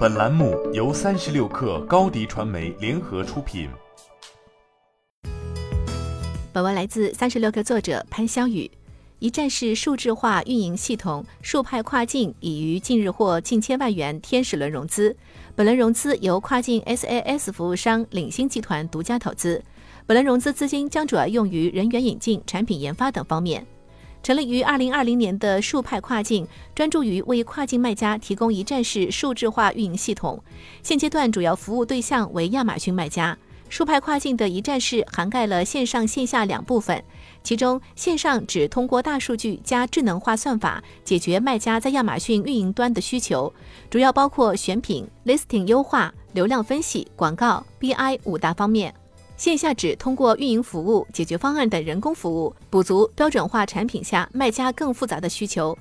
本栏目由三十六氪高低传媒联合出品。本文来自三十六氪作者潘潇雨。一站式数字化运营系统数派跨境已于近日获近千万元天使轮融资。本轮融资由跨境 SaaS 服务商领星集团独家投资。本轮融资资金将主要用于人员引进、产品研发等方面。成立于二零二零年的数派跨境，专注于为跨境卖家提供一站式数字化运营系统。现阶段主要服务对象为亚马逊卖家。数派跨境的一站式涵盖了线上线下两部分，其中线上只通过大数据加智能化算法解决卖家在亚马逊运营端的需求，主要包括选品、listing 优化、流量分析、广告、BI 五大方面。线下指通过运营服务、解决方案等人工服务，补足标准化产品下卖家更复杂的需求。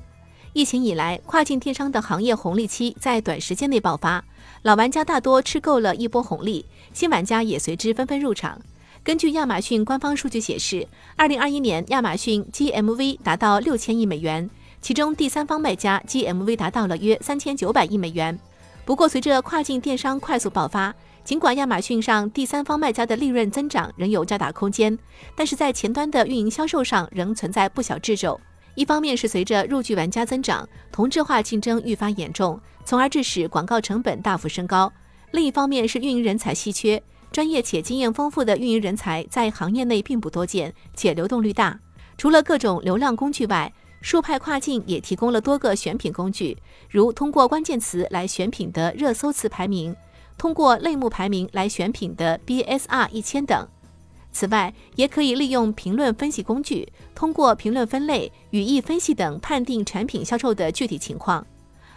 疫情以来，跨境电商的行业红利期在短时间内爆发，老玩家大多吃够了一波红利，新玩家也随之纷纷入场。根据亚马逊官方数据显示，二零二一年亚马逊 GMV 达到六千亿美元，其中第三方卖家 GMV 达到了约三千九百亿美元。不过，随着跨境电商快速爆发，尽管亚马逊上第三方卖家的利润增长仍有较大空间，但是在前端的运营销售上仍存在不小掣肘。一方面是随着入局玩家增长，同质化竞争愈发严重，从而致使广告成本大幅升高；另一方面是运营人才稀缺，专业且经验丰富的运营人才在行业内并不多见，且流动率大。除了各种流量工具外，数派跨境也提供了多个选品工具，如通过关键词来选品的热搜词排名。通过类目排名来选品的 BSR 一千等。此外，也可以利用评论分析工具，通过评论分类、语义分析等判定产品销售的具体情况。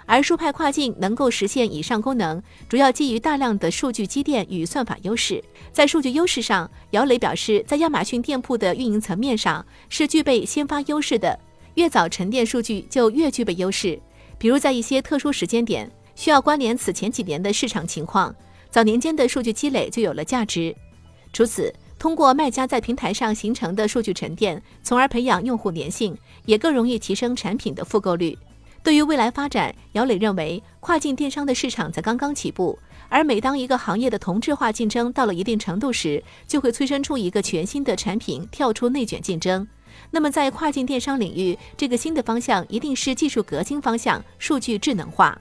而数派跨境能够实现以上功能，主要基于大量的数据积淀与算法优势。在数据优势上，姚磊表示，在亚马逊店铺的运营层面上是具备先发优势的，越早沉淀数据就越具备优势。比如在一些特殊时间点。需要关联此前几年的市场情况，早年间的数据积累就有了价值。除此，通过卖家在平台上形成的数据沉淀，从而培养用户粘性，也更容易提升产品的复购率。对于未来发展，姚磊认为，跨境电商的市场才刚刚起步，而每当一个行业的同质化竞争到了一定程度时，就会催生出一个全新的产品跳出内卷竞争。那么，在跨境电商领域，这个新的方向一定是技术革新方向——数据智能化。